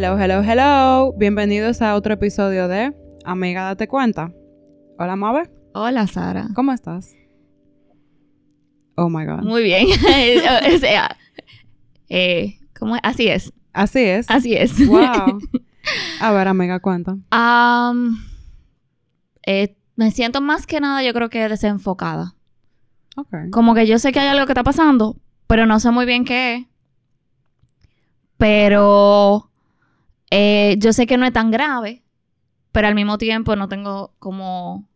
Hello, hello, hello. Bienvenidos a otro episodio de Amiga, date cuenta. Hola, Mabe. Hola, Sara. ¿Cómo estás? Oh my God. Muy bien. o sea, eh, ¿cómo es? Así es. Así es. Así es. Wow. A ver, amiga, cuenta. Eh, me siento más que nada, yo creo que desenfocada. Ok. Como que yo sé que hay algo que está pasando, pero no sé muy bien qué es. Pero eh, yo sé que no es tan grave, pero al mismo tiempo no tengo como...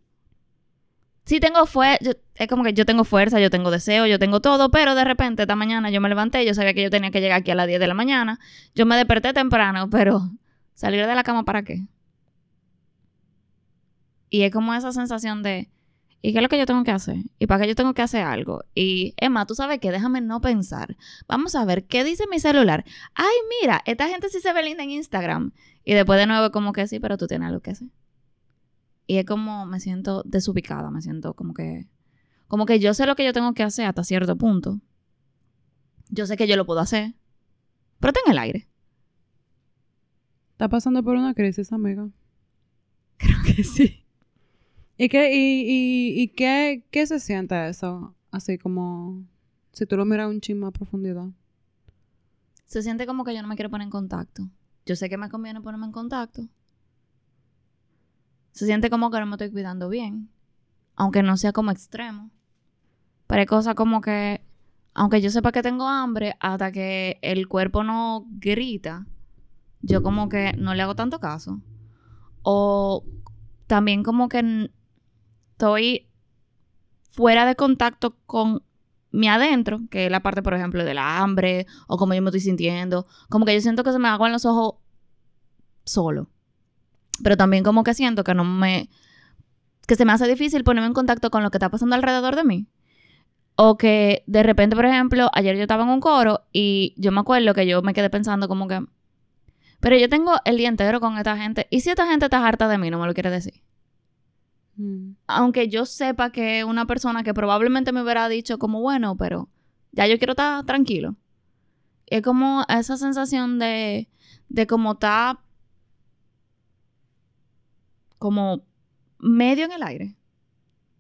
Sí tengo fuerza, es como que yo tengo fuerza, yo tengo deseo, yo tengo todo, pero de repente esta mañana yo me levanté, yo sabía que yo tenía que llegar aquí a las 10 de la mañana, yo me desperté temprano, pero salir de la cama para qué? Y es como esa sensación de, ¿y qué es lo que yo tengo que hacer? ¿Y para qué yo tengo que hacer algo? Y Emma, tú sabes que déjame no pensar. Vamos a ver, ¿qué dice mi celular? Ay, mira, esta gente sí se ve linda en Instagram. Y después de nuevo como que sí, pero tú tienes algo que hacer. Y es como me siento desubicada, me siento como que como que yo sé lo que yo tengo que hacer hasta cierto punto. Yo sé que yo lo puedo hacer. Pero está en el aire. ¿Está pasando por una crisis, amiga? Creo que sí. ¿Y qué, y, y, qué, qué se siente eso? Así como si tú lo miras un chisme a profundidad. Se siente como que yo no me quiero poner en contacto. Yo sé que me conviene ponerme en contacto. Se siente como que no me estoy cuidando bien. Aunque no sea como extremo. Pero hay cosas como que, aunque yo sepa que tengo hambre, hasta que el cuerpo no grita, yo como que no le hago tanto caso. O también como que estoy fuera de contacto con mi adentro, que es la parte, por ejemplo, del hambre, o como yo me estoy sintiendo. Como que yo siento que se me aguan los ojos solo. Pero también como que siento que no me... que se me hace difícil ponerme en contacto con lo que está pasando alrededor de mí. O que de repente, por ejemplo, ayer yo estaba en un coro y yo me acuerdo que yo me quedé pensando como que... Pero yo tengo el día entero con esta gente. ¿Y si esta gente está harta de mí? No me lo quiere decir. Mm. Aunque yo sepa que una persona que probablemente me hubiera dicho como, bueno, pero ya yo quiero estar tranquilo. Es como esa sensación de, de como está como medio en el aire.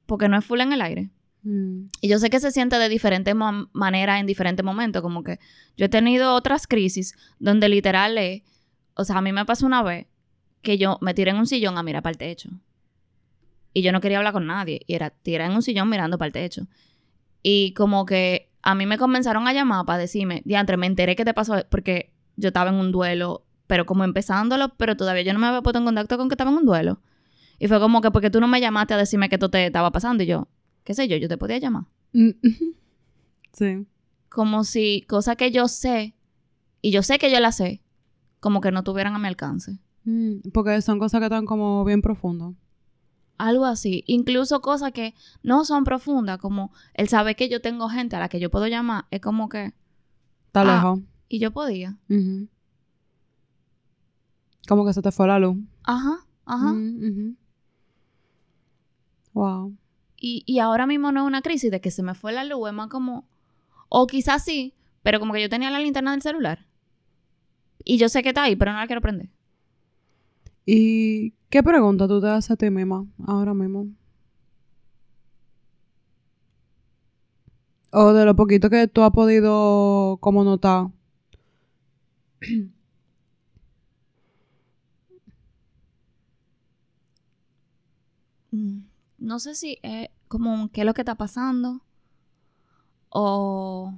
Porque no es full en el aire. Mm. Y yo sé que se siente de diferentes ma- maneras en diferentes momentos. Como que yo he tenido otras crisis donde literal es... O sea, a mí me pasó una vez que yo me tiré en un sillón a mirar para el techo. Y yo no quería hablar con nadie. Y era tirar en un sillón mirando para el techo. Y como que a mí me comenzaron a llamar para decirme, diantre, me enteré que te pasó porque yo estaba en un duelo, pero como empezándolo, pero todavía yo no me había puesto en contacto con que estaba en un duelo. Y fue como que porque tú no me llamaste a decirme que esto te estaba pasando. Y yo, qué sé yo, yo te podía llamar. Mm. Sí. Como si cosas que yo sé, y yo sé que yo las sé, como que no tuvieran a mi alcance. Mm, Porque son cosas que están como bien profundas. Algo así. Incluso cosas que no son profundas, como el saber que yo tengo gente a la que yo puedo llamar, es como que, Está Ah. lejos. y yo podía. Como que se te fue la luz. Ajá, ajá. Wow. Y, y ahora mismo no es una crisis de que se me fue la luz, es más como, o quizás sí, pero como que yo tenía la linterna del celular. Y yo sé que está ahí, pero no la quiero prender. ¿Y qué pregunta tú te haces a ti misma ahora mismo? O de lo poquito que tú has podido como notar. Mm, no sé si es como qué es lo que está pasando o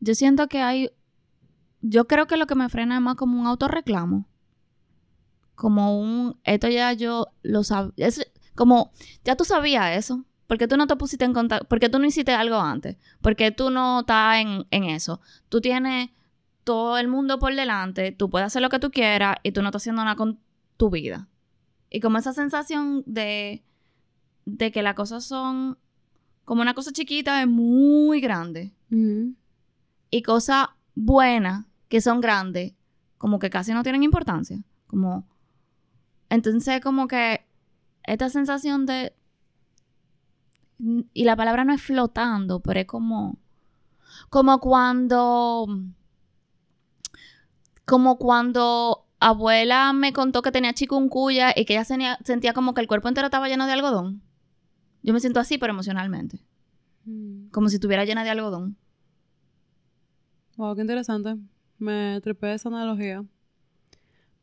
yo siento que hay yo creo que lo que me frena es más como un autorreclamo como un esto ya yo lo sabía como ya tú sabías eso porque tú no te pusiste en contacto porque tú no hiciste algo antes porque tú no estás en, en eso tú tienes todo el mundo por delante tú puedes hacer lo que tú quieras y tú no estás haciendo nada con tu vida y como esa sensación de, de que las cosas son como una cosa chiquita es muy grande. Y cosas buenas que son grandes, como que casi no tienen importancia. Como. Entonces, como que esta sensación de. Y la palabra no es flotando, pero es como. Como cuando. como cuando abuela me contó que tenía chikungunya y que ella sentía, sentía como que el cuerpo entero estaba lleno de algodón. Yo me siento así, pero emocionalmente. Mm. Como si estuviera llena de algodón. Wow, qué interesante. Me trepé esa analogía.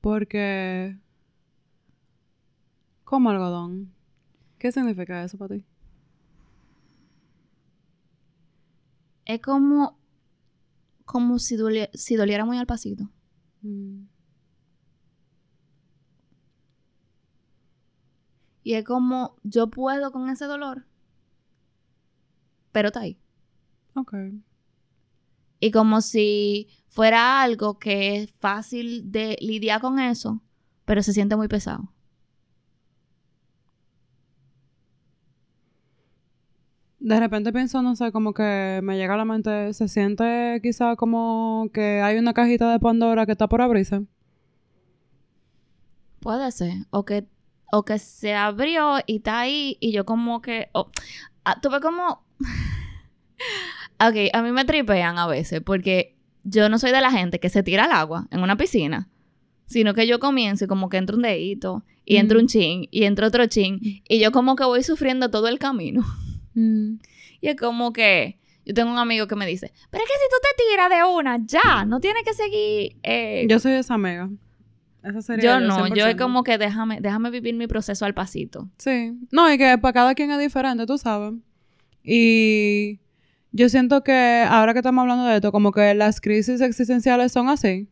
Porque. Como algodón. ¿Qué significa eso para ti? Es como. Como si, si doliera muy al pasito. Mm. Y es como yo puedo con ese dolor. Pero está ahí. Ok. Y como si fuera algo que es fácil de lidiar con eso, pero se siente muy pesado. De repente pienso, no sé, como que me llega a la mente, se siente quizá como que hay una cajita de Pandora que está por abrirse. Puede ser. O que, o que se abrió y está ahí y yo como que... oh, ah, Tuve como... ok, a mí me tripean a veces porque yo no soy de la gente que se tira al agua en una piscina, sino que yo comienzo y como que entra un dedito y entra un chin y entra otro chin y yo como que voy sufriendo todo el camino. Mm. Y es como que yo tengo un amigo que me dice, pero es que si tú te tiras de una, ya, no tienes que seguir... eh, Yo soy esa amiga. Esa sería yo no, yo es 100%. como que déjame, déjame vivir mi proceso al pasito. Sí. No, y que para cada quien es diferente, tú sabes. Y yo siento que ahora que estamos hablando de esto, como que las crisis existenciales son así.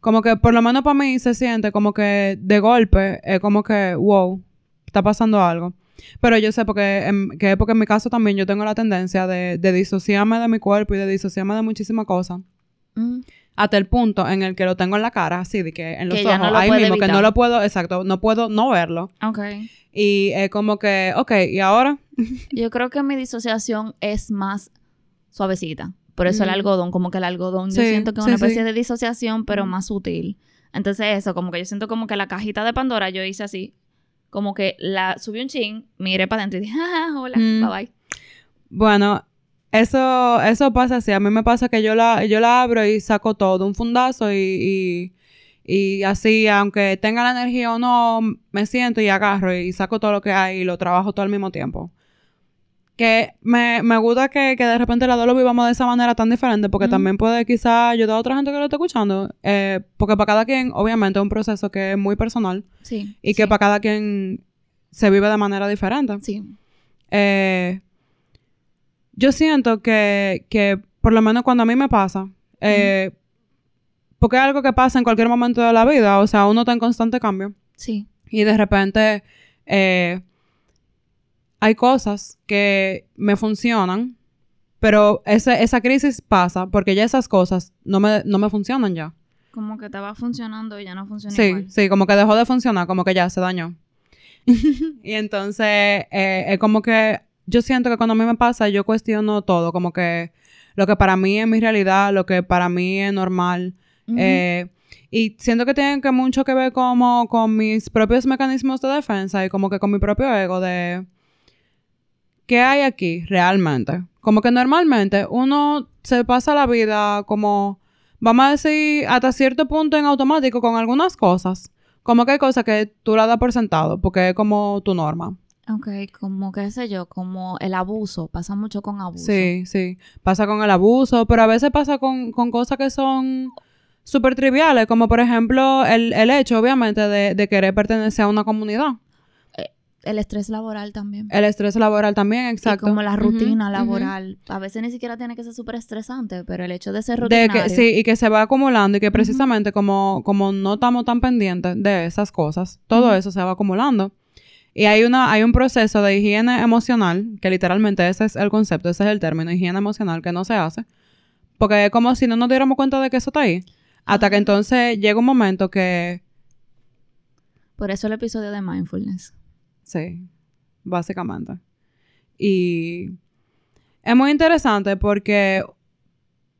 Como que por lo menos para mí se siente como que de golpe es como que, wow, está pasando algo. Pero yo sé porque en, que porque en mi caso también yo tengo la tendencia de, de disociarme de mi cuerpo y de disociarme de muchísimas cosas. Mm. Hasta el punto en el que lo tengo en la cara, así de que en los Que ojos, no lo ahí mismo, que no lo puedo, exacto, no puedo no verlo. Ok. Y es como que, ok, ¿y ahora? Yo creo que mi disociación es más suavecita. Por eso el Mm. algodón, como que el algodón, yo siento que es sí, una especie sí. de disociación, pero Mm. más sutil. Entonces eso, como que yo siento como que la cajita de Pandora yo hice así, como que la subí un chin, miré para adentro y dije, "Ah, hola, Mm. bye bye. Bueno, eso, eso pasa así. A mí me pasa que yo la, yo la abro y saco todo, un fundazo y, y, y así, aunque tenga la energía o no, me siento y agarro y saco todo lo que hay y lo trabajo todo al mismo tiempo. Que me, me gusta que, que de repente las dos lo vivamos de esa manera tan diferente, porque también puede quizá ayudar a otra gente que lo esté escuchando. Eh, porque para cada quien, obviamente, es un proceso que es muy personal Sí. y que para cada quien se vive de manera diferente. Sí. Eh, yo siento que, que, por lo menos cuando a mí me pasa, eh, porque es algo que pasa en cualquier momento de la vida, o sea, uno está en constante cambio Sí. y de repente eh, hay cosas que me funcionan, pero ese- esa crisis pasa porque ya esas cosas no me, no me funcionan ya. Como que estaba funcionando y ya no funciona Sí, igual. sí, como que dejó de funcionar, como que ya se dañó. y entonces, eh, es como que yo siento que cuando a mí me pasa, yo cuestiono todo, como que lo que para mí es mi realidad, lo que para mí es normal. Eh, y siento que tiene que mucho que ver como con mis propios mecanismos de defensa y como que con mi propio ego de qué hay aquí realmente. Como que normalmente uno se pasa la vida como, vamos a decir, hasta cierto punto en automático con algunas cosas. Como que hay cosas que tú la das por sentado, porque es como tu norma. Ok, como qué sé yo, como el abuso, pasa mucho con abuso. Sí, sí. Pasa con el abuso, pero a veces pasa con, con cosas que son súper triviales, como por ejemplo el, el hecho, obviamente, de, de querer pertenecer a una comunidad. El estrés laboral también. El estrés laboral también, exacto. Y como la rutina laboral. A veces ni siquiera tiene que ser súper estresante, pero el hecho de ser De rutinario. que, sí, y que se va acumulando y que precisamente como, como no estamos tan pendientes de esas cosas, todo eso se va acumulando. Y hay, una, hay un proceso de higiene emocional, que literalmente ese es el concepto, ese es el término, higiene emocional, que no se hace. Porque es como si no nos diéramos cuenta de que eso está ahí. Hasta que entonces llega un momento que, Por eso el episodio de mindfulness. Sí, básicamente. Y es muy interesante porque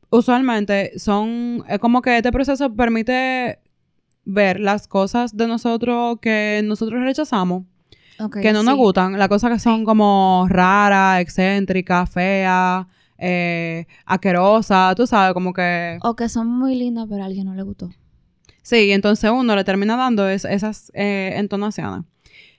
usualmente son, es como que este proceso permite ver las cosas de nosotros que nosotros rechazamos, que no nos gustan, las cosas que son como raras, excéntricas, feas, eh, asquerosas, tú sabes, como que... O que son muy lindas, pero a alguien no le gustó. Sí, y entonces uno le termina dando es- esas eh, entonaciones.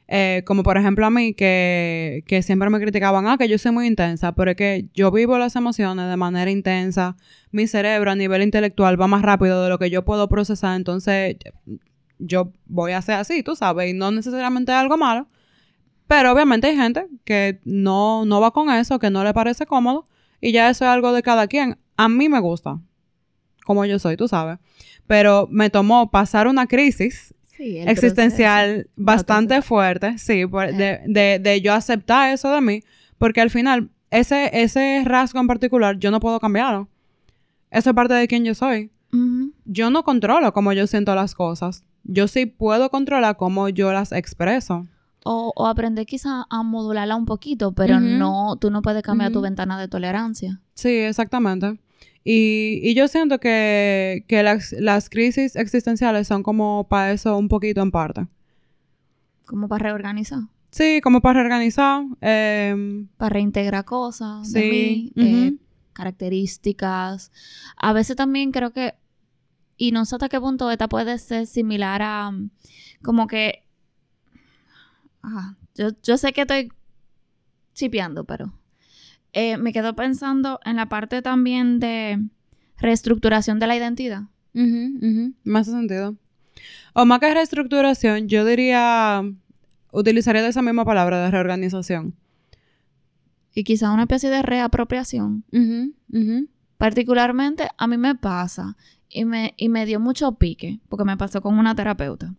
Eh, como por ejemplo a mí, que, que siempre me criticaban, ah, que yo soy muy intensa, pero es que yo vivo las emociones de manera intensa, mi cerebro a nivel intelectual va más rápido de lo que yo puedo procesar, entonces yo voy a ser así, tú sabes, y no necesariamente es algo malo, pero obviamente hay gente que no, no va con eso, que no le parece cómodo, y ya eso es algo de cada quien. A mí me gusta, como yo soy, tú sabes, pero me tomó pasar una crisis Sí, existencial bastante fuerte, sí, por- de, de, de yo aceptar eso de mí, porque al final ese, ese rasgo en particular yo no puedo cambiarlo. Eso es parte de quien yo soy. Yo no controlo cómo yo siento las cosas. Yo sí puedo controlar cómo yo las expreso. O, o aprender quizá a modularla un poquito, pero no, tú no puedes cambiar tu ventana de tolerancia. Sí, exactamente. Y, y yo siento que, que las, las crisis existenciales son como para eso un poquito en parte. Como para reorganizar, Sí, como para reorganizar. em, para reintegrar cosas de Sí, mí, eh, características. A veces también creo que, y no sé hasta qué punto esta puede ser similar a, como que, ajá, yo, yo sé que estoy chipeando, pero eh, me quedo pensando en la parte también de reestructuración de la identidad. Ujú. Me hace sentido. O más que reestructuración, yo diría, utilizaría esa misma palabra de reorganización. Y quizá una especie de reapropiación. Particularmente a mí me pasa y me, y me dio mucho pique, porque me pasó con una terapeuta,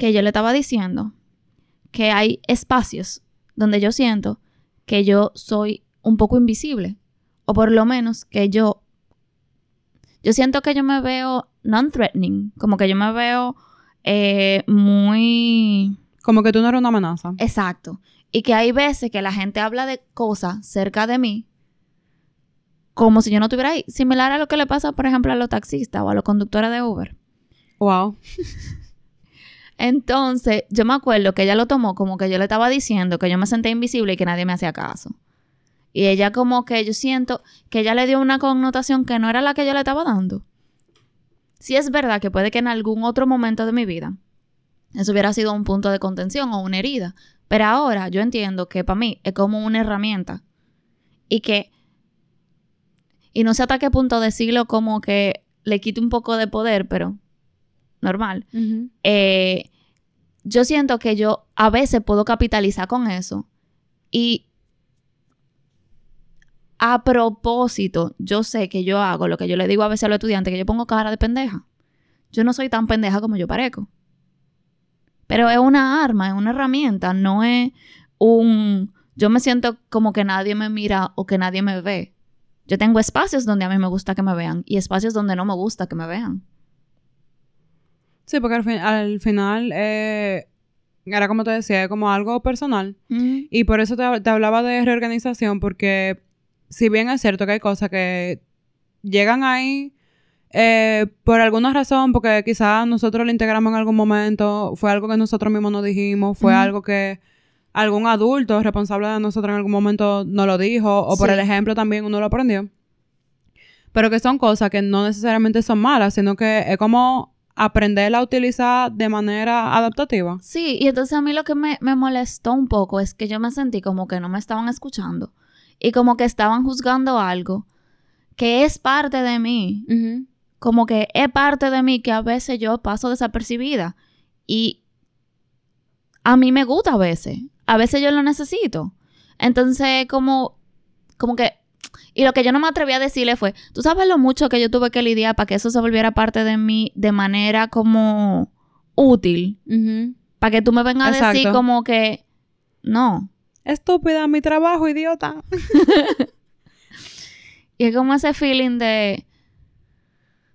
que yo le estaba diciendo que hay espacios donde yo siento que yo soy un poco invisible, o por lo menos que yo, yo siento que yo me veo non-threatening, como que yo me veo eh, muy... Como que tú no eres una amenaza. Exacto. Y que hay veces que la gente habla de cosas cerca de mí como si yo no estuviera ahí. Similar a lo que le pasa, por ejemplo, a los taxistas o a los conductores de Uber. Wow. Entonces, yo me acuerdo que ella lo tomó como que yo le estaba diciendo que yo me senté invisible y que nadie me hacía caso. Y ella como que yo siento que ella le dio una connotación que no era la que yo le estaba dando. Sí es verdad que puede que en algún otro momento de mi vida eso hubiera sido un punto de contención o una herida. Pero ahora yo entiendo que para mí es como una herramienta. Y que... Y no sé hasta qué punto decirlo como que le quite un poco de poder, pero normal eh, yo siento que yo a veces puedo capitalizar con eso. Y a propósito, yo sé que yo hago lo que yo le digo a veces a los estudiantes, que yo pongo cara de pendeja. Yo no soy tan pendeja como yo parezco. Pero es una arma, es una herramienta, no es un... Yo me siento como que nadie me mira o que nadie me ve. Yo tengo espacios donde a mí me gusta que me vean y espacios donde no me gusta que me vean. Sí, porque al, fin- al final, eh, era como te decía, es como algo personal. Y por eso te, te hablaba de reorganización, porque si bien es cierto que hay cosas que llegan ahí eh, por alguna razón, porque quizás nosotros lo integramos en algún momento, fue algo que nosotros mismos nos dijimos, fue Ujú. algo que algún adulto responsable de nosotros en algún momento nos lo dijo, o por el ejemplo también uno lo aprendió. Pero que son cosas que no necesariamente son malas, sino que es como aprenderla a utilizar de manera adaptativa. Sí, y entonces a mí lo que me, me molestó un poco es que yo me sentí como que no me estaban escuchando y como que estaban juzgando algo que es parte de mí, como que es parte de mí que a veces yo paso desapercibida y a mí me gusta a veces, a veces yo lo necesito. Entonces como, como que, y lo que yo no me atreví a decirle fue, tú sabes lo mucho que yo tuve que lidiar para que eso se volviera parte de mí de manera como útil. Para que tú me vengas a decir como que no. Estúpida, mi trabajo, idiota. Y es como ese feeling de.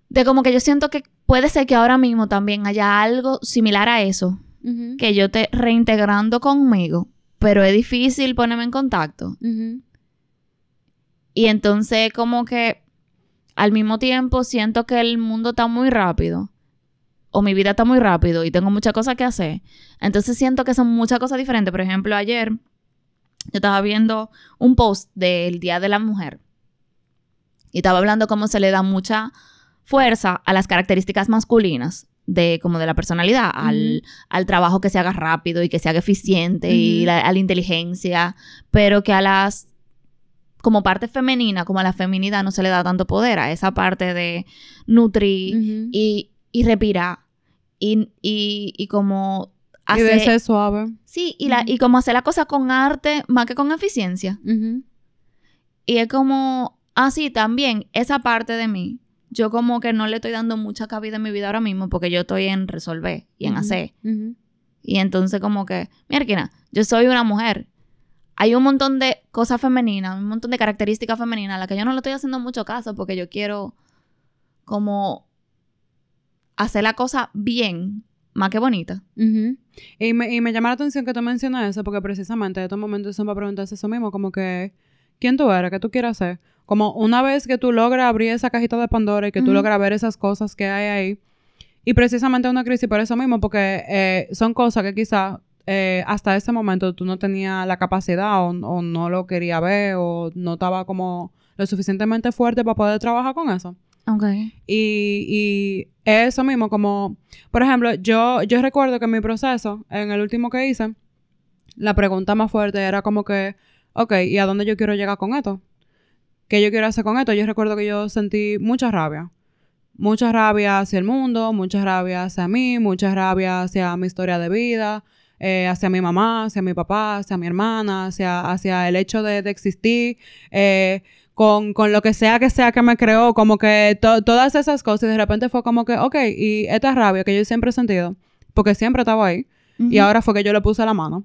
De como que yo siento que puede ser que ahora mismo también haya algo similar a eso. Que yo esté reintegrando conmigo. Pero es difícil ponerme en contacto. Y entonces como que al mismo tiempo siento que el mundo está muy rápido. O mi vida está muy rápido y tengo muchas cosas que hacer. Entonces siento que son muchas cosas diferentes. Por ejemplo, ayer yo estaba viendo un post del Día de la Mujer. Y estaba hablando cómo se le da mucha fuerza a las características masculinas de como de la personalidad, al, al trabajo que se haga rápido y que se haga eficiente y la- a la inteligencia, pero que a las como parte femenina, como a la feminidad no se le da tanto poder a esa parte de nutrir y, y respirar. Y, y, y como Y de hacer ser suave. sí y, la, y como hacer la cosa con arte más que con eficiencia. Y es como así también esa parte de mí yo como que no le estoy dando mucha cabida en mi vida ahora mismo porque yo estoy en resolver y en hacer. Y entonces como que, mierda, yo soy una mujer. Hay un montón de cosas femeninas, un montón de características femeninas a las que yo no le estoy haciendo mucho caso porque yo quiero como hacer la cosa bien, más que bonita. Y me, y me llama la atención que tú mencionas eso, porque precisamente estos momentos son para preguntarse eso mismo, como que, ¿quién tú eres? ¿Qué tú quieres hacer? Como una vez que tú logras abrir esa cajita de Pandora y que tú logras ver esas cosas que hay ahí, y precisamente una crisis por eso mismo, porque eh, son cosas que quizás hasta ese momento tú no tenías la capacidad o, o no lo quería ver o no estaba como lo suficientemente fuerte para poder trabajar con eso. Ok. Y, y eso mismo, como, por ejemplo, yo, yo recuerdo que en mi proceso, en el último que hice, la pregunta más fuerte era como que, ok, ¿y a dónde yo quiero llegar con esto? ¿Qué yo quiero hacer con esto? Yo recuerdo que yo sentí mucha rabia. Mucha rabia hacia el mundo, mucha rabia hacia mí, mucha rabia hacia mi historia de vida, eh, hacia mi mamá, hacia mi papá, hacia mi hermana, hacia, hacia el hecho de, de existir, eh, con, con lo que sea que sea que me creó, como que to- todas esas cosas, y de repente fue como que, ok, y esta rabia que yo siempre he sentido, porque siempre estaba ahí, y ahora fue que yo le puse la mano.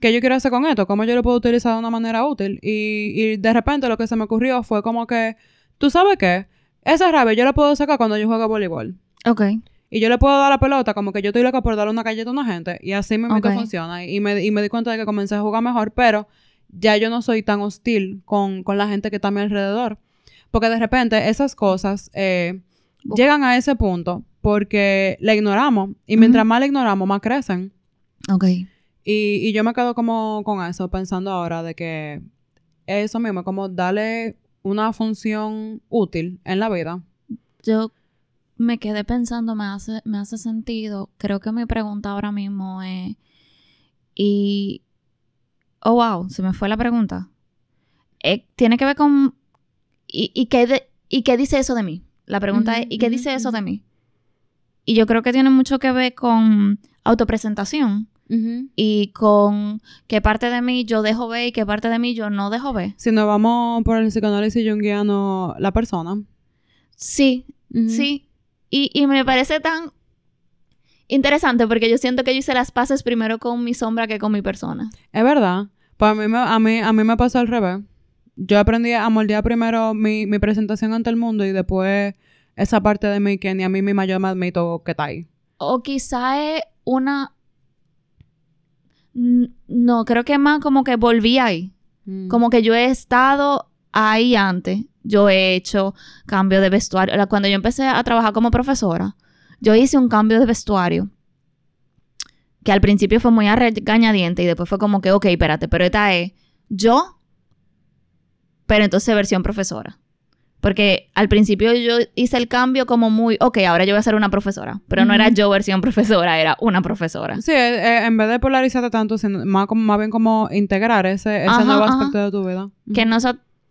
¿Qué yo quiero hacer con esto? ¿Cómo yo lo puedo utilizar de una manera útil? Y, y de repente lo que se me ocurrió fue como que, ¿tú sabes qué? Esa rabia yo la puedo sacar cuando yo juego voleibol. Ok. Y yo le puedo dar la pelota como que yo estoy loca por darle una galleta a una gente. Y así me Ok. funciona. Y me, y me di cuenta de que comencé a jugar mejor, pero ya yo no soy tan hostil con, con la gente que está a mi alrededor. Porque de repente esas cosas eh, llegan a ese punto porque la ignoramos. Y mientras más la ignoramos, más crecen. Ok. Y, y yo me quedo como con eso, pensando ahora de que eso mismo, como darle una función útil en la vida. Yo me quedé pensando, me hace, me hace sentido. Creo que mi pregunta ahora mismo es. Y. Oh, wow, se me fue la pregunta. Eh, tiene que ver con. ¿Y, y qué de- ¿Y qué dice eso de mí? La pregunta es: ¿y qué dice eso de mí? Y yo creo que tiene mucho que ver con autopresentación y con qué parte de mí yo dejo ver y qué parte de mí yo no dejo ver. Si nos vamos por el psicoanálisis junguiano, la persona. Sí. Sí, y, y me parece tan interesante porque yo siento que yo hice las paces primero con mi sombra que con mi persona. Es verdad. Pues a mí, me, a, mí, a mí me pasó al revés. Yo aprendí a moldear primero mi, mi presentación ante el mundo y después esa parte de mí que ni a mí misma yo me admito que está ahí. O quizá es una... No, creo que más como que volví ahí. Mm. Como que yo he estado ahí antes. Yo he hecho cambio de vestuario. Cuando yo empecé a trabajar como profesora, yo hice un cambio de vestuario que al principio fue muy a regañadiente y después fue como que, ok, espérate, pero esta es yo, pero entonces versión profesora. Porque al principio yo hice el cambio como muy, ok, ahora yo voy a ser una profesora, pero no era yo versión profesora, era una profesora. Sí, eh, eh, en vez de polarizarte tanto, más, como, más bien como integrar ese, ese Ajá, nuevo ajá. aspecto de tu vida. que no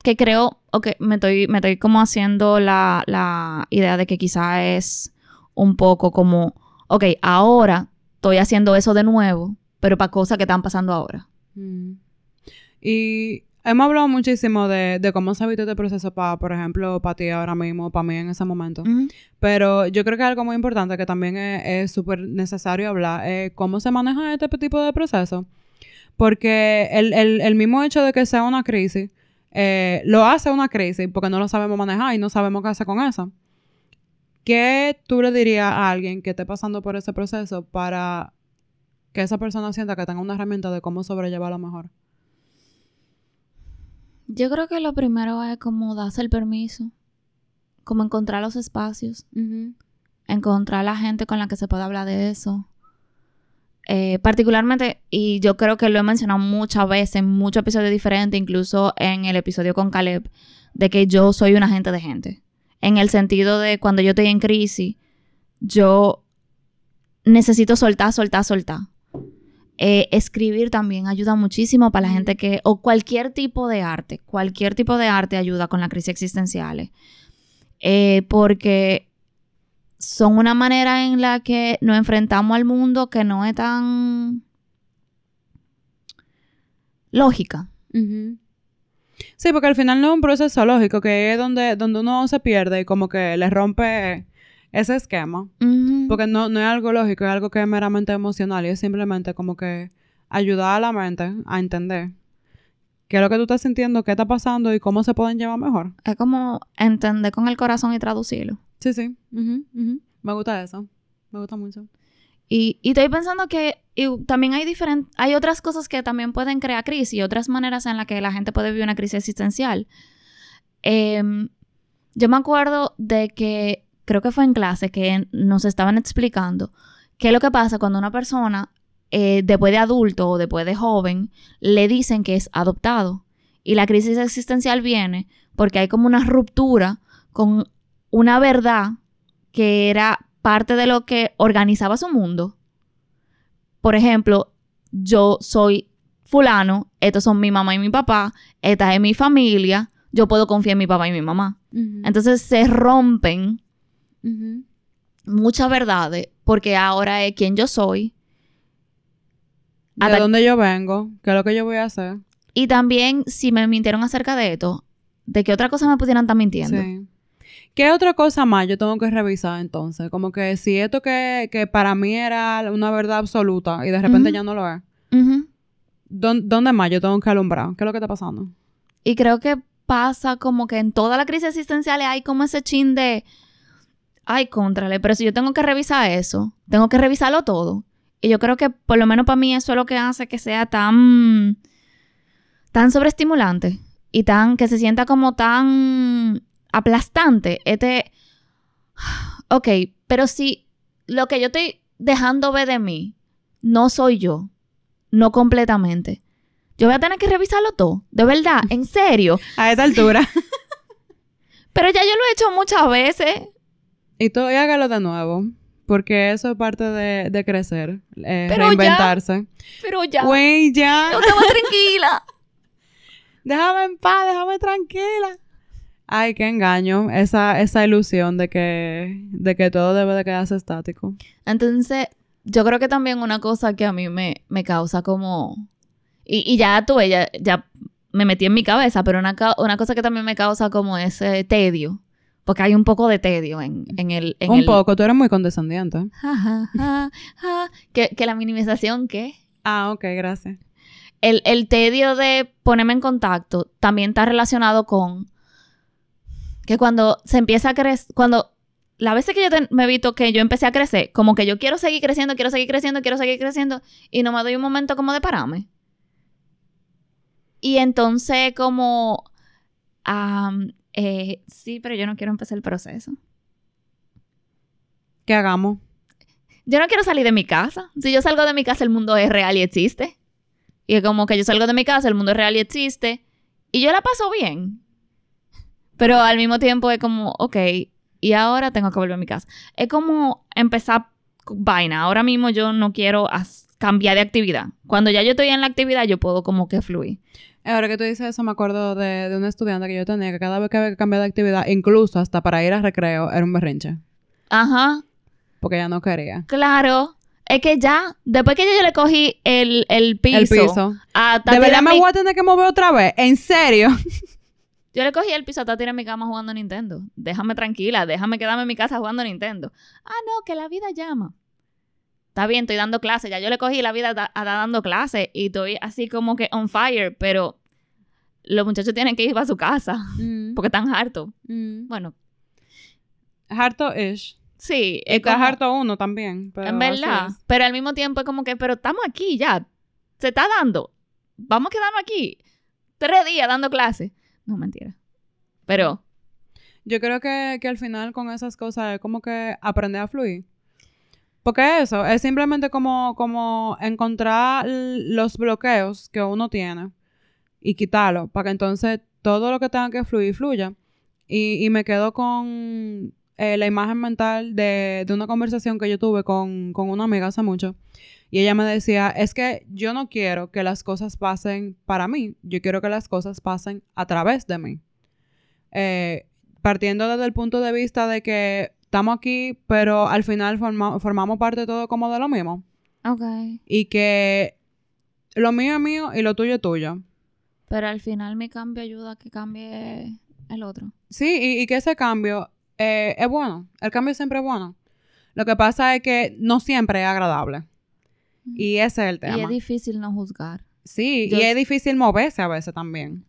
que creo, ok, me estoy, me estoy como haciendo la, la idea de que quizá es un poco como, ok, ahora estoy haciendo eso de nuevo, pero para cosas que están pasando ahora. Mm. Y hemos hablado muchísimo de, de cómo se ha visto este proceso para, por ejemplo, para ti ahora mismo, para mí en ese momento. Pero yo creo que algo muy importante que también es es súper necesario hablar es cómo se maneja este tipo de proceso. Porque el, el- el mismo hecho de que sea una crisis eh, lo hace una crisis porque no lo sabemos manejar y no sabemos qué hacer con eso. ¿Qué tú le dirías a alguien que esté pasando por ese proceso para que esa persona sienta que tenga una herramienta de cómo sobrellevarlo mejor? Yo creo que lo primero es como darse el permiso, como encontrar los espacios, encontrar la gente con la que se pueda hablar de eso. Eh, particularmente, y yo creo que lo he mencionado muchas veces en muchos episodios diferentes, incluso en el episodio con Caleb, de que yo soy un agente de gente. en el sentido de cuando yo estoy en crisis, yo necesito soltar, soltar, soltar. Eh, escribir también ayuda muchísimo para la gente que, o cualquier tipo de arte, cualquier tipo de arte ayuda con la crisis existenciales. Eh, porque son una manera en la que nos enfrentamos al mundo que no es tan lógica. Sí, porque al final no es un proceso lógico, que es donde, donde uno se pierde y como que le rompe ese esquema. Porque no, no es algo lógico, es algo que es meramente emocional y es simplemente como que ayudar a la mente a entender qué es lo que tú estás sintiendo, qué está pasando y cómo se pueden llevar mejor. Es como entender con el corazón y traducirlo. Sí, sí. Me gusta eso. Me gusta mucho. Y, y estoy pensando que también hay diferentes, hay otras cosas que también pueden crear crisis y otras maneras en las que la gente puede vivir una crisis existencial. Em, yo me acuerdo de que creo que fue en clase que nos estaban explicando qué es lo que pasa cuando una persona, eh, después de adulto o después de joven, le dicen que es adoptado. Y la crisis existencial viene porque hay como una ruptura con una verdad que era parte de lo que organizaba su mundo. Por ejemplo, yo soy fulano, estos son mi mamá y mi papá, esta es mi familia, yo puedo confiar en mi papá y mi mamá. Entonces se rompen muchas verdades porque ahora es quien yo soy. De dónde yo vengo, qué es lo que yo voy a hacer. Y también si me mintieron acerca de esto, de qué otra cosa me pudieran estar mintiendo. Sí. ¿Qué otra cosa más yo tengo que revisar entonces? Como que si esto que, para mí era una verdad absoluta y de repente ya no lo es. ¿Dónde, más yo tengo que alumbrar? ¿Qué es lo que está pasando? Y creo que pasa como que en toda la crisis existencial hay como ese chin de ay, contrale, pero si yo tengo que revisar eso, tengo que revisarlo todo. Y yo creo que por lo menos para mí eso es lo que hace que sea tan, tan sobreestimulante y tan, que se sienta como tan aplastante. Este, ok, pero si lo que yo estoy dejando ver de mí no soy yo, no completamente. Yo voy a tener que revisarlo todo, de verdad, en serio. A esta altura. pero ya yo lo he hecho muchas veces. Y tú y hágalo de nuevo. Porque eso es parte de, de crecer. Eh, pero reinventarse. pero ya. Güey, ya. No más tranquila. déjame en paz, déjame tranquila. Ay, qué engaño. Esa, esa ilusión de que, de que todo debe de quedarse estático. Entonces, yo creo que también una cosa que a mí me, me causa como... Y, y ya tú, ya, ya me metí en mi cabeza, pero una, una cosa que también me causa como ese tedio porque hay un poco de tedio en, el... un poco, tú eres muy condescendiente. ¿Que, la minimización, ¿qué? Ah, ok, gracias. El, tedio de ponerme en contacto también está relacionado con que cuando se empieza a crecer, cuando la vez que yo me he visto que yo empecé a crecer, como que yo quiero seguir creciendo, quiero seguir creciendo, quiero seguir creciendo, y no me doy un momento como de pararme. Y entonces como eh, sí, pero yo no quiero empezar el proceso. ¿Qué hagamos? Yo no quiero salir de mi casa. Si yo salgo de mi casa, el mundo es real y existe. Y es como que yo salgo de mi casa, el mundo es real y existe. Y yo la paso bien. Pero al mismo tiempo es como, ok, y ahora tengo que volver a mi casa. Es como empezar vaina. Ahora mismo yo no quiero cambiar de actividad. Cuando ya yo estoy en la actividad, yo puedo como que fluir. Ahora que tú dices eso, me acuerdo de, de un estudiante que yo tenía que cada vez que había que cambiar de actividad, incluso hasta para ir a recreo, era un berrinche. Ajá. Porque ella no quería. Claro. Es que ya, después que yo le cogí el, el piso. El piso. de verdad me voy a tener que mover otra vez. ¿En serio? Yo le cogí el piso a Tati en mi cama jugando Nintendo. Déjame tranquila, déjame quedarme en mi casa jugando Nintendo. Ah, no, que la vida llama. Está bien, estoy dando clase. Ya yo le cogí la vida a, dando clase y estoy así como que on fire, pero los muchachos tienen que ir a su casa mm. porque están hartos. Mm. Bueno. Harto-ish. Sí. Está harto uno también. en verdad. Pero al mismo tiempo es como que, pero estamos aquí ya. Se está dando. Vamos a quedarnos aquí. Tres días dando clase. No, mentira. Pero. Yo creo que, que al final con esas cosas es como que aprender a fluir. Porque eso, es simplemente como, como encontrar los bloqueos que uno tiene y quitarlo para que entonces todo lo que tenga que fluir, fluya. y, y me quedo con eh, la imagen mental de, de una conversación que yo tuve con, con una amiga hace mucho. Y ella me decía, es que yo no quiero que las cosas pasen para mí, yo quiero que las cosas pasen a través de mí. Eh, partiendo desde el punto de vista de que estamos aquí, pero al final forma- formamos parte todo como de lo mismo. Ok. Y que lo mío es mío y lo tuyo es tuyo. Pero al final mi cambio ayuda a que cambie el otro. Sí, y, y que ese cambio eh, es bueno. El cambio siempre es bueno. Lo que pasa es que no siempre es agradable. Y ese es el tema. Y es difícil no juzgar. Sí, Yo- y es difícil moverse a veces también.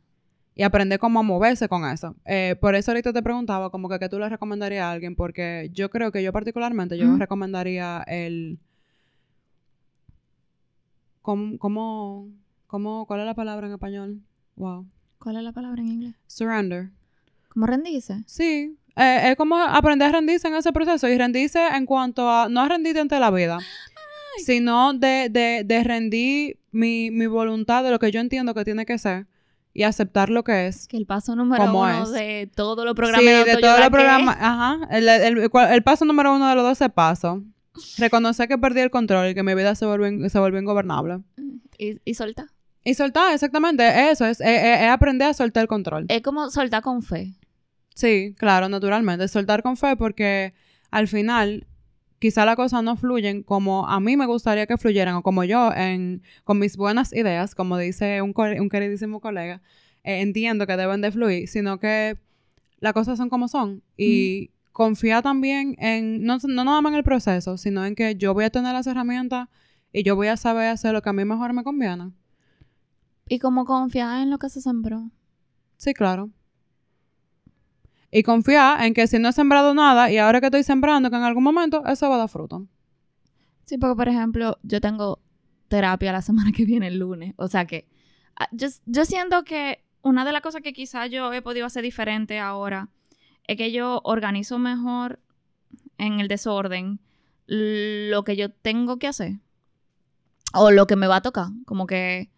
Y aprender cómo moverse con eso. Eh, por eso ahorita te preguntaba como que qué tú le recomendarías a alguien, porque yo creo que yo particularmente, yo Ujú. recomendaría el... ¿Cómo, cómo, cómo, cuál es la palabra en español? Wow. ¿Cuál es la palabra en inglés? Surrender. ¿Cómo rendirse? Sí, eh, es como aprender a rendirse en ese proceso y rendirse en cuanto a, no rendirte ante la vida, sino de, de, de rendir mi, mi voluntad de lo que yo entiendo que tiene que ser y aceptar lo que es. Que el paso número ¿Cómo uno es? de todos los programas Sí, de de todos los programas, ajá, el, el- el cual- el paso número uno de los 12 pasos, reconocer que perdí el control y que mi vida se volvió, se volvió ingobernable. Y, y soltar. Y soltar, exactamente, eso, es, es- es- es aprender a soltar el control. Es como soltar con fe. Sí, claro, naturalmente. Soltar con fe porque al final quizá las cosas no fluyen como a mí me gustaría que fluyeran o como yo en, con mis buenas ideas, como dice un, co- un queridísimo colega, eh, entiendo que deben de fluir, sino que las cosas son como son. Y confía también en, no, no nada más en el proceso, sino en que yo voy a tener las herramientas y yo voy a saber hacer lo que a mí mejor me conviene. Y como confiar en lo que se sembró. Sí, claro. Y confiar en que si no he sembrado nada y ahora que estoy sembrando, que en algún momento eso va a dar fruto. Sí, porque por ejemplo, yo tengo terapia la semana que viene, el lunes. O sea que ah, yo, yo siento que una de las cosas que quizás yo he podido hacer diferente ahora es que yo organizo mejor en el desorden lo que yo tengo que hacer. O lo que me va a tocar. Como que...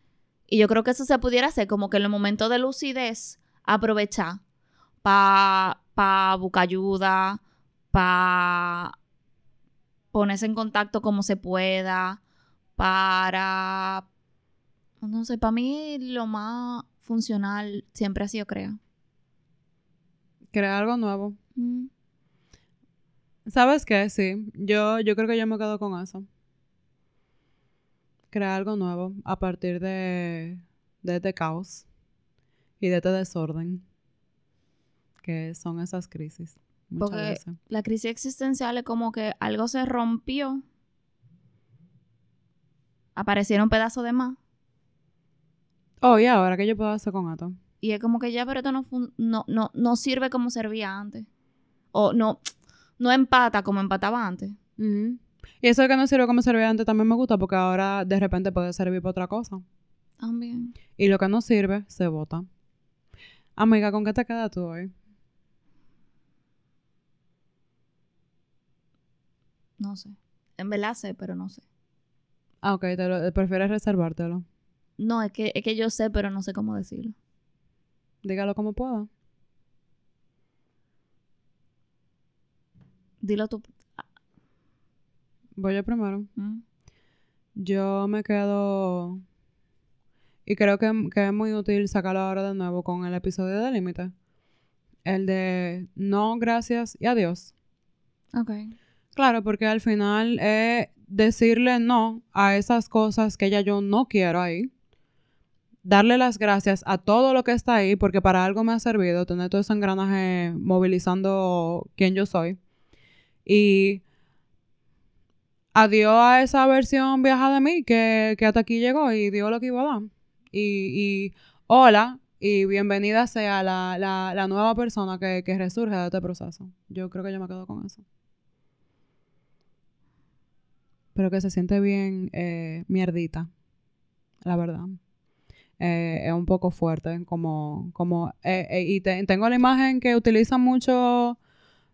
Y yo creo que eso se pudiera hacer como que en los momentos de lucidez aprovechar para pa buscar ayuda, para ponerse en contacto como se pueda, para... No sé, para mí lo más funcional siempre ha sido crear. Crear algo nuevo. Mm. ¿Sabes qué? Sí. Yo, yo creo que yo me quedo con eso. Crear algo nuevo a partir de, de este caos y de este desorden que son esas crisis. Muchas Porque- veces. La crisis existencial es como que algo se rompió, aparecieron pedazos de más, Oh, y ahora, ¿qué yo puedo hacer con esto? y es como que ya, pero esto no, no, no, no sirve como servía antes. O no, no empata como empataba antes. Y eso de que no sirve como servía antes también me gusta porque ahora de repente puede servir para otra cosa. También. Y lo que no sirve, se bota. Amiga, ¿con qué te quedas tú hoy? No sé. En verdad sé, pero no sé. Ah, ok, te lo, prefieres reservártelo. No, es que, es que yo sé, pero no sé cómo decirlo. Dígalo como pueda. Dilo tú. Voy yo primero. Mm. Yo me quedo... Y creo que, que es muy útil sacarlo ahora de nuevo con el episodio de Límite. El de no, gracias y adiós. Ok. Claro, porque al final es decirle no a esas cosas que ya yo no quiero ahí. Darle las gracias a todo lo que está ahí, porque para algo me ha servido tener todo ese engranaje movilizando quién yo soy. Y adiós a esa versión vieja de mí que, que hasta aquí llegó y dio lo que iba a dar. Y, y hola y bienvenida sea la, la, la nueva persona que, que resurge de este proceso. Yo creo que yo me quedo con eso pero que se siente bien eh, mierdita, la verdad. Eh, es un poco fuerte, como, como, eh, y te- tengo la imagen que utilizan mucho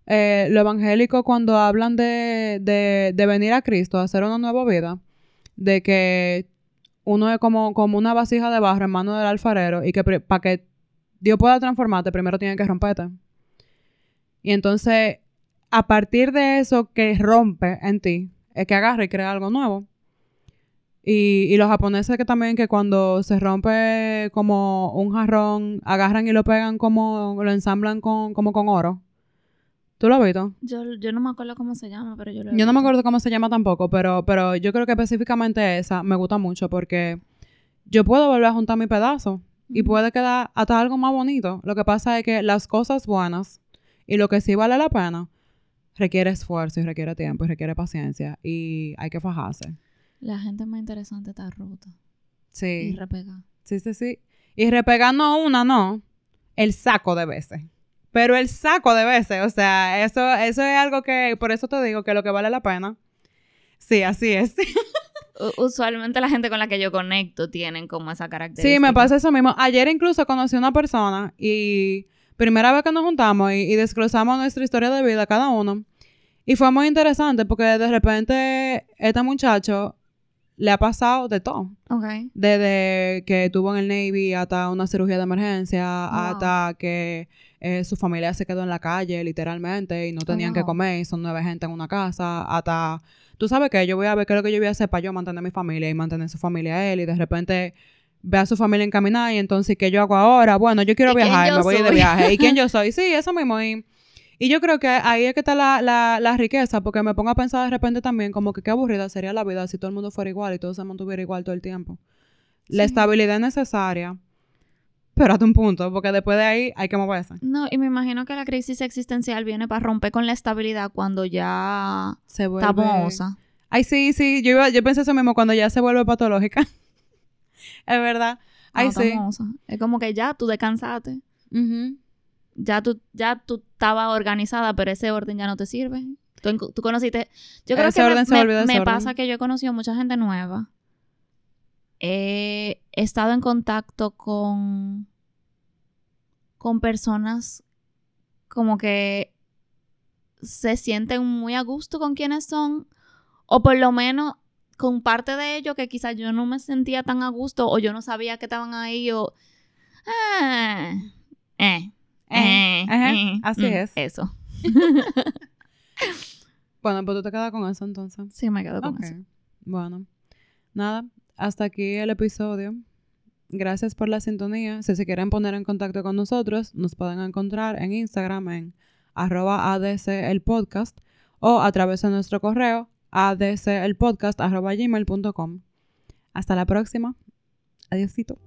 lo evangélico cuando hablan de, de, de venir a Cristo, a hacer una nueva vida, de que uno es como, como una vasija de barro en mano del alfarero y que para que Dios pueda transformarte, primero tiene que romperte. Y entonces, a partir de eso que rompe en ti, es que agarra y crea algo nuevo. Y, y los japoneses que también que cuando se rompe como un jarrón, agarran y lo pegan como, lo ensamblan con, como con oro. ¿Tú lo has visto? Yo, yo no me acuerdo cómo se llama, pero yo lo he Yo no me acuerdo cómo se llama tampoco, pero, pero yo creo que específicamente esa me gusta mucho porque yo puedo volver a juntar mi pedazo y puede quedar hasta algo más bonito. Lo que pasa es que las cosas buenas y lo que sí vale la pena requiere esfuerzo y requiere tiempo y requiere paciencia y hay que fajarse. La gente más interesante está rota. Y Sí, repegada. sí, sí, sí. Y repegar no una, no, el saco de veces. Pero el saco de veces, o sea, eso, eso es algo que, por eso te digo que lo que vale la pena. Sí, así es. Usualmente la gente con la que yo conecto tienen como esa característica. Sí, me pasa eso mismo. Ayer incluso conocí a una persona y primera vez que nos juntamos y, y desglosamos nuestra historia de vida cada uno. Y fue muy interesante porque de repente este muchacho le ha pasado de todo. Ok. Desde que tuvo en el Navy hasta una cirugía de emergencia, Wow. hasta que eh, su familia se quedó en la calle literalmente y no tenían que comer y son nueve gente en una casa, hasta... Tú sabes que yo voy a ver qué es lo que yo voy a hacer para yo mantener mi familia y mantener su familia a él y de repente ve a su familia encaminar y entonces ¿qué yo hago ahora? Bueno, yo quiero ¿Y quién viajar, yo me voy de viaje. ¿Y quién yo soy? Sí, eso mismo. Y, y yo creo que ahí es que está la, la, la riqueza, porque me pongo a pensar de repente también como que qué aburrida sería la vida si todo el mundo fuera igual y todo se mantuviera igual todo el tiempo. La estabilidad es necesaria, pero hasta un punto, porque después de ahí hay que moverse. No, y me imagino que la crisis existencial viene para romper con la estabilidad cuando ya Se vuelve... mohosa. Ay, sí, sí, yo, iba, yo pensé eso mismo cuando ya se vuelve patológica. Es verdad. Ay, sí. Es como que ya tú descansaste. Ya tú, ya tú estabas organizada, pero ese orden ya no te sirve. Tú, conociste... Yo creo Ese que me- orden se me, me desorden. pasa que yo he conocido mucha gente nueva. He estado en contacto con... Con personas como que se sienten muy a gusto con quienes son. O por lo menos con parte de ellos que quizás yo no me sentía tan a gusto o yo no sabía que estaban ahí o... Ah, eh, Eh, eh, ajá, eh, así mm, es. Eso. Bueno, pues tú te quedas con eso entonces. Sí, me quedo con eso. Bueno, nada, hasta aquí el episodio. Gracias por la sintonía. Si se quieren poner en contacto con nosotros, nos pueden encontrar en Instagram en arroba ADC el podcast o a través de nuestro correo adcelpodcast arroba gmail.com. Hasta la próxima. Adiósito.